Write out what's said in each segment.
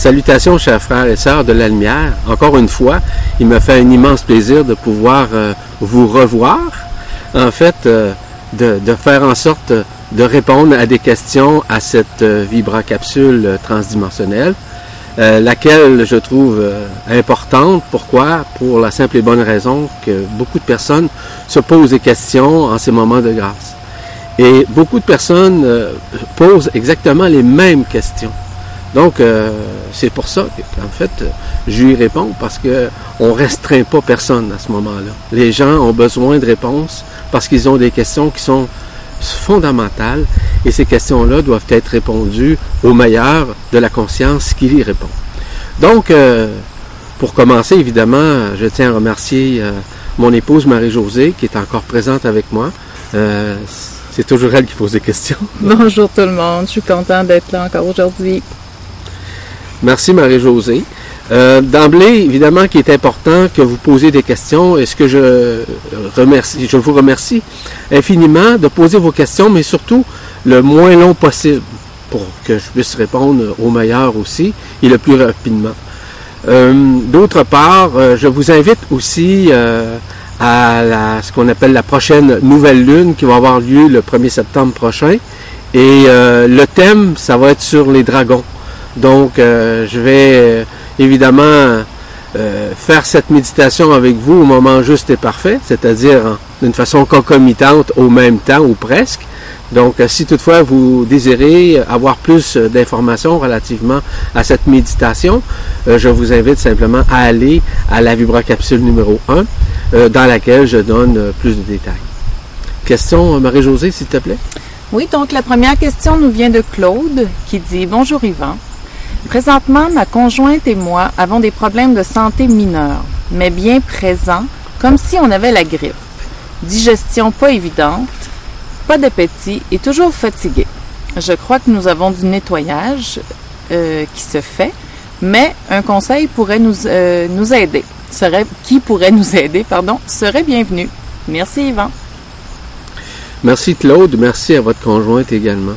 Salutations, chers frères et sœurs de la lumière. Encore une fois, il me fait un immense plaisir de pouvoir euh, vous revoir. En fait, euh, de, faire en sorte de répondre à des questions à cette euh, vibracapsule transdimensionnelle, laquelle je trouve importante. Pourquoi? Pour la simple et bonne raison que beaucoup de personnes se posent des questions en ces moments de grâce. Et beaucoup de personnes posent exactement les mêmes questions. Donc, euh, c'est pour ça qu'en fait, je lui réponds parce que on restreint pas personne à ce moment-là. Les gens ont besoin de réponses parce qu'ils ont des questions qui sont fondamentales et ces questions-là doivent être répondues au meilleur de la conscience qui y répond. Donc, euh, pour commencer, évidemment, je tiens à remercier euh, mon épouse Marie-Josée qui est encore présente avec moi. c'est toujours elle qui pose des questions. Bonjour tout le monde, je suis content d'être là encore aujourd'hui. Merci Marie-Josée. Euh, D'emblée, évidemment, qu'il est important que vous posiez des questions. Est-ce que je remercie, je vous remercie infiniment de poser vos questions, mais surtout le moins long possible pour que je puisse répondre au meilleur aussi et le plus rapidement. Euh, D'autre part, euh, je vous invite aussi euh, à la, ce qu'on appelle la prochaine nouvelle lune qui va avoir lieu le 1er septembre prochain. Et euh, le thème, ça va être sur les dragons. Donc, euh, je vais euh, évidemment euh, faire cette méditation avec vous au moment juste et parfait, c'est-à-dire d'une façon concomitante au même temps ou presque. Donc, si toutefois vous désirez avoir plus d'informations relativement à cette méditation, je vous invite simplement à aller à la vibracapsule numéro 1, dans laquelle je donne plus de détails. Question, Marie-Josée, s'il te plaît? Oui, donc la première question nous vient de Claude qui dit Bonjour Yvan. Présentement, ma conjointe et moi avons des problèmes de santé mineurs, mais bien présents, comme si on avait la grippe. Digestion pas évidente, pas d'appétit et toujours fatigué. Je crois que nous avons du nettoyage euh, qui se fait, mais un conseil pourrait nous, euh, nous aider. Serait, qui pourrait nous aider, pardon, serait bienvenu. Merci Yvan. Merci Claude, merci à votre conjointe également.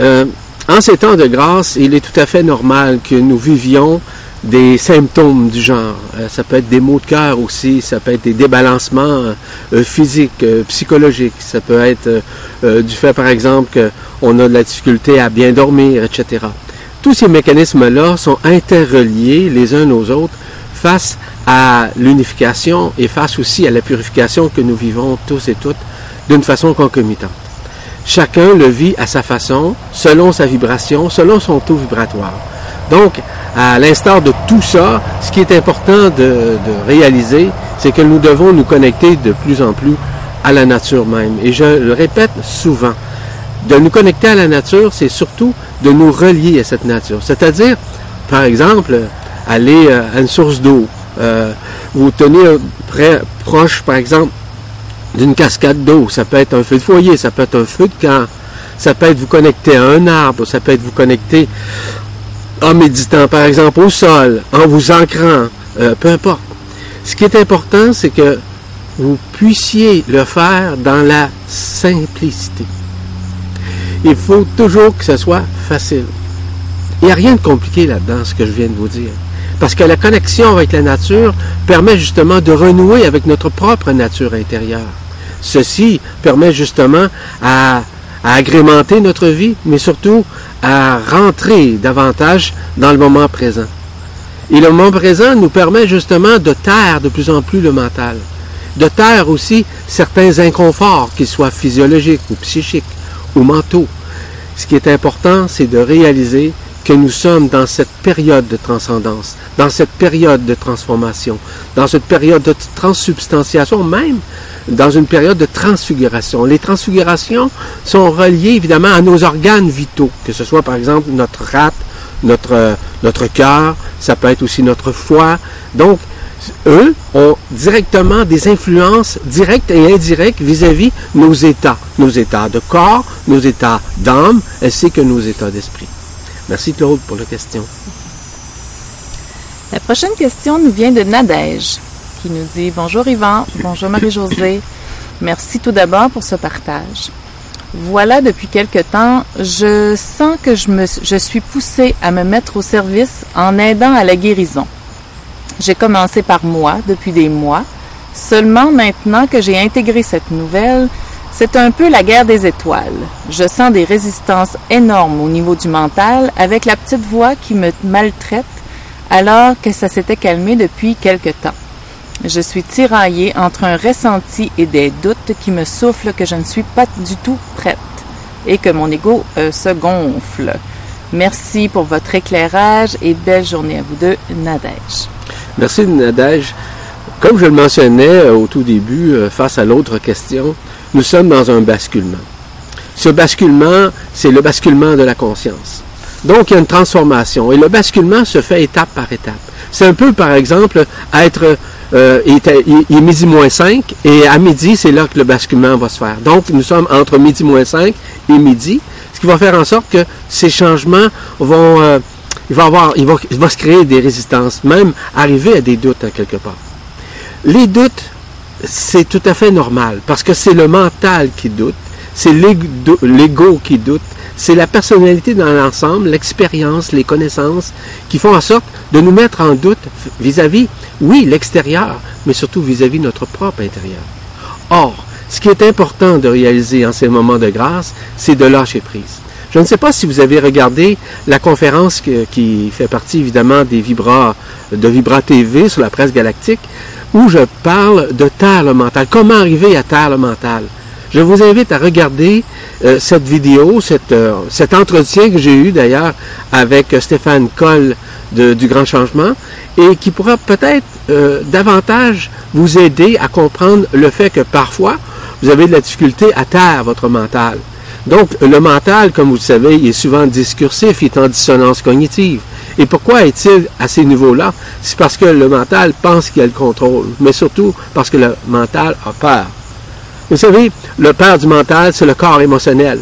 Euh, en ces temps de grâce, il est tout à fait normal que nous vivions des symptômes du genre. Euh, ça peut être des maux de cœur aussi, ça peut être des débalancements euh, physiques, euh, psychologiques, ça peut être du fait, par exemple, qu'on a de la difficulté à bien dormir, etc. Tous ces mécanismes-là sont interreliés les uns aux autres face à l'unification et face aussi à la purification que nous vivons tous et toutes d'une façon concomitante. Chacun le vit à sa façon, selon sa vibration, selon son taux vibratoire. Donc, à l'instar de tout ça, ce qui est important de, réaliser, c'est que nous devons nous connecter de plus en plus à la nature même. Et je le répète souvent, de nous connecter à la nature, c'est surtout de nous relier à cette nature. C'est-à-dire, par exemple, aller euh, à une source d'eau, euh, vous tenir près, proche, par exemple, d'une cascade d'eau. Ça peut être un feu de foyer, ça peut être un feu de camp, ça peut être vous connecter à un arbre, ça peut être vous connecter en méditant, par exemple, au sol, en vous ancrant, euh, peu importe. Ce qui est important, c'est que vous puissiez le faire dans la simplicité. Il faut toujours que ce soit facile. Il n'y a rien de compliqué là-dedans, ce que je viens de vous dire. Parce que la connexion avec la nature permet justement de renouer avec notre propre nature intérieure. Ceci permet justement à, agrémenter notre vie, mais surtout à rentrer davantage dans le moment présent. Et le moment présent nous permet justement de taire de plus en plus le mental, de taire aussi certains inconforts, qu'ils soient physiologiques ou psychiques ou mentaux. Ce qui est important, c'est de réaliser que nous sommes dans cette période de transcendance, dans cette période de transformation, dans cette période de transsubstantiation, même dans une période de transfiguration. Les transfigurations sont reliées évidemment à nos organes vitaux, que ce soit par exemple notre rate, notre, notre cœur, ça peut être aussi notre foie. Donc, eux ont directement des influences directes et indirectes vis-à-vis -vis nos états, nos états de corps, nos états d'âme, ainsi que nos états d'esprit. Merci Claude pour la question. La prochaine question nous vient de Nadège, qui nous dit Bonjour Yvan, bonjour Marie-Josée. Merci tout d'abord pour ce partage. Voilà, depuis quelque temps, je sens que je, me, je suis poussée à me mettre au service en aidant à la guérison. J'ai commencé par moi depuis des mois. Seulement maintenant que j'ai intégré cette nouvelle, c'est un peu la guerre des étoiles. Je sens des résistances énormes au niveau du mental avec la petite voix qui me maltraite alors que ça s'était calmé depuis quelque temps. Je suis tiraillée entre un ressenti et des doutes qui me soufflent que je ne suis pas du tout prête et que mon ego euh, se gonfle. Merci pour votre éclairage et belle journée à vous deux, Nadège. Merci Nadège. Comme je le mentionnais euh, au tout début, euh, face à l'autre question, nous sommes dans un basculement. Ce basculement, c'est le basculement de la conscience. Donc, il y a une transformation. Et le basculement se fait étape par étape. C'est un peu, par exemple, être, euh, il, est, midi moins 5, et à midi, c'est là que le basculement va se faire. Donc, nous sommes entre midi moins 5 et midi, ce qui va faire en sorte que ces changements vont, euh, il va avoir, il va, il va se créer des résistances, même arriver à des doutes, hein, quelque part. Les doutes, c'est tout à fait normal parce que c'est le mental qui doute, c'est l'ego qui doute, c'est la personnalité dans l'ensemble, l'expérience, les connaissances qui font en sorte de nous mettre en doute vis-à-vis, oui, l'extérieur, mais surtout vis-à-vis notre propre intérieur. Or, ce qui est important de réaliser en ces moments de grâce, c'est de lâcher prise. Je ne sais pas si vous avez regardé la conférence qui fait partie évidemment des de Vibra TV sur la presse galactique, où je parle de taire le mental. Comment arriver à taire le mental? Je vous invite à regarder euh, cette vidéo, euh, cet entretien que j'ai eu d'ailleurs avec Stéphane Coll du Grand Changement et qui pourra peut-être euh, davantage vous aider à comprendre le fait que parfois vous avez de la difficulté à taire votre mental. Donc le mental, comme vous le savez, est souvent discursif, il est en dissonance cognitive. Et pourquoi est-il à ces niveaux-là? C'est parce que le mental pense qu'il a le contrôle, mais surtout parce que le mental a peur. Vous savez, le père du mental, c'est le corps émotionnel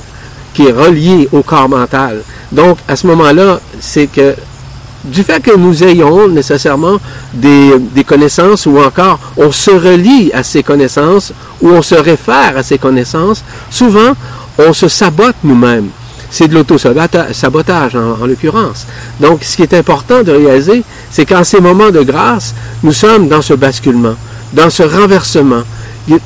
qui est relié au corps mental. Donc, à ce moment-là, c'est que du fait que nous ayons nécessairement des, connaissances ou encore on se relie à ces connaissances ou on se réfère à ces connaissances, souvent on se sabote nous-mêmes. C'est de l'auto-sabotage en, en l'occurrence. Donc, ce qui est important de réaliser, c'est qu'en ces moments de grâce, nous sommes dans ce basculement, dans ce renversement,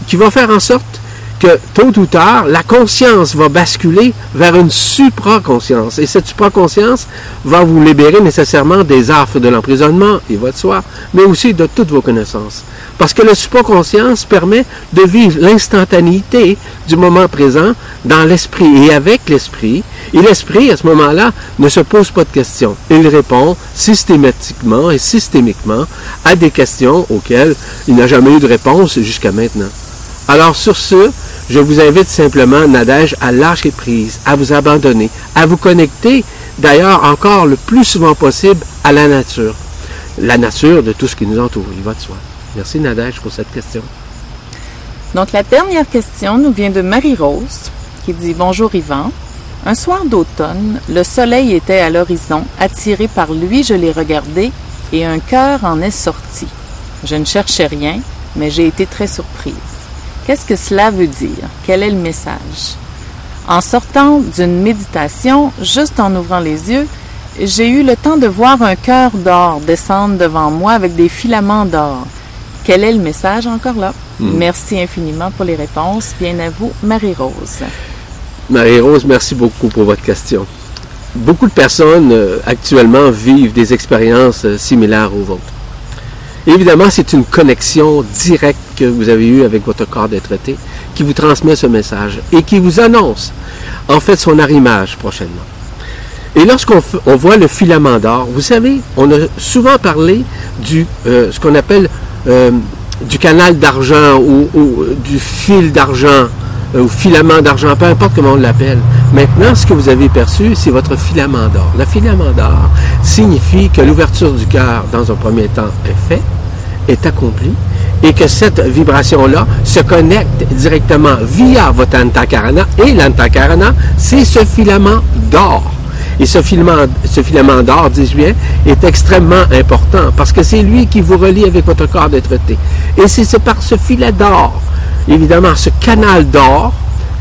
qui va faire en sorte que tôt ou tard, la conscience va basculer vers une supraconscience. Et cette supraconscience va vous libérer nécessairement des affres de l'emprisonnement, et votre soi, mais aussi de toutes vos connaissances. Parce que la supraconscience permet de vivre l'instantanéité du moment présent dans l'esprit et avec l'esprit. Et l'esprit, à ce moment-là, ne se pose pas de questions. Il répond systématiquement et systémiquement à des questions auxquelles il n'a jamais eu de réponse jusqu'à maintenant. Alors sur ce, je vous invite simplement, Nadège, à lâcher prise, à vous abandonner, à vous connecter, d'ailleurs encore le plus souvent possible, à la nature. La nature de tout ce qui nous entoure, il va de soi. Merci Nadège pour cette question. Donc la dernière question nous vient de Marie-Rose qui dit Bonjour Yvan. Un soir d'automne, le soleil était à l'horizon, attiré par lui, je l'ai regardé et un cœur en est sorti. Je ne cherchais rien, mais j'ai été très surprise. Qu'est-ce que cela veut dire? Quel est le message? En sortant d'une méditation, juste en ouvrant les yeux, j'ai eu le temps de voir un cœur d'or descendre devant moi avec des filaments d'or. Quel est le message encore là? Hmm. Merci infiniment pour les réponses. Bien à vous, Marie-Rose. Marie-Rose, merci beaucoup pour votre question. Beaucoup de personnes euh, actuellement vivent des expériences euh, similaires aux vôtres. Évidemment, c'est une connexion directe que vous avez eue avec votre corps d'être qui vous transmet ce message et qui vous annonce en fait son arrimage prochainement. Et lorsqu'on voit le filament d'or, vous savez, on a souvent parlé du euh, ce qu'on appelle euh, du canal d'argent ou, du fil d'argent euh, ou filament d'argent, peu importe comment on l'appelle. Maintenant, ce que vous avez perçu, c'est votre filament d'or. Le filament d'or signifie que l'ouverture du cœur, dans un premier temps, est faite, est accomplie, et que cette vibration-là se connecte directement via votre antakarana. Et l'antakarana, c'est ce filament d'or. Et ce filament, d'or, dis-je bien, est extrêmement important parce que c'est lui qui vous relie avec votre corps d'être Et c'est par ce filet d'or, évidemment, ce canal d'or,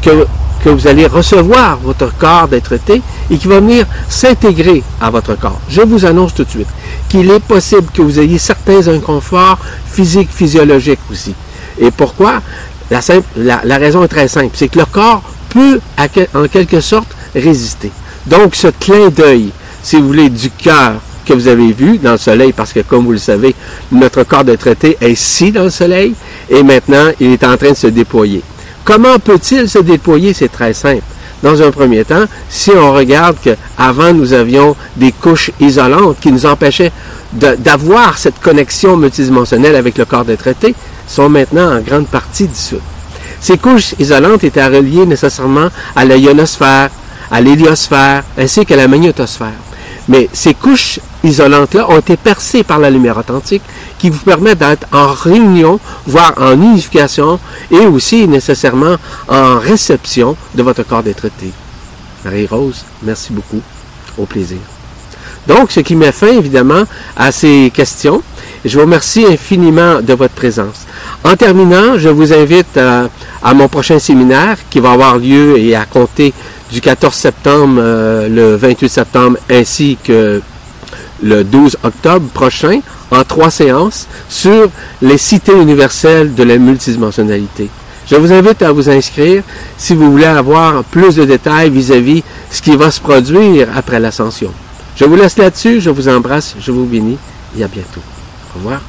que que vous allez recevoir votre corps d'être été et qui va venir s'intégrer à votre corps. Je vous annonce tout de suite qu'il est possible que vous ayez certains inconforts physiques, physiologiques aussi. Et pourquoi? La, la, raison est très simple, c'est que le corps peut en quelque sorte résister. Donc ce clin d'œil, si vous voulez, du cœur que vous avez vu dans le soleil, parce que comme vous le savez, notre corps de traité est ici dans le soleil, et maintenant il est en train de se déployer. Comment peut-il se déployer? C'est très simple. Dans un premier temps, si on regarde qu'avant nous avions des couches isolantes qui nous empêchaient d'avoir cette connexion multidimensionnelle avec le corps de traité, sont maintenant en grande partie dissoutes. Ces couches isolantes étaient reliées nécessairement à la ionosphère, à l'héliosphère, ainsi qu'à la magnétosphère. Mais ces couches isolantes-là ont été percées par la lumière authentique qui vous permet d'être en réunion, voire en unification et aussi nécessairement en réception de votre corps d'être traité. Marie-Rose, merci beaucoup. Au plaisir. Donc, ce qui met fin évidemment à ces questions. Je vous remercie infiniment de votre présence. En terminant, je vous invite à, à mon prochain séminaire qui va avoir lieu et à compter du 14 septembre, euh, le 28 septembre, ainsi que le 12 octobre prochain, en trois séances, sur les cités universelles de la multidimensionnalité. Je vous invite à vous inscrire si vous voulez avoir plus de détails vis-à-vis -vis ce qui va se produire après l'ascension. Je vous laisse là-dessus, je vous embrasse, je vous bénis et à bientôt. Au revoir.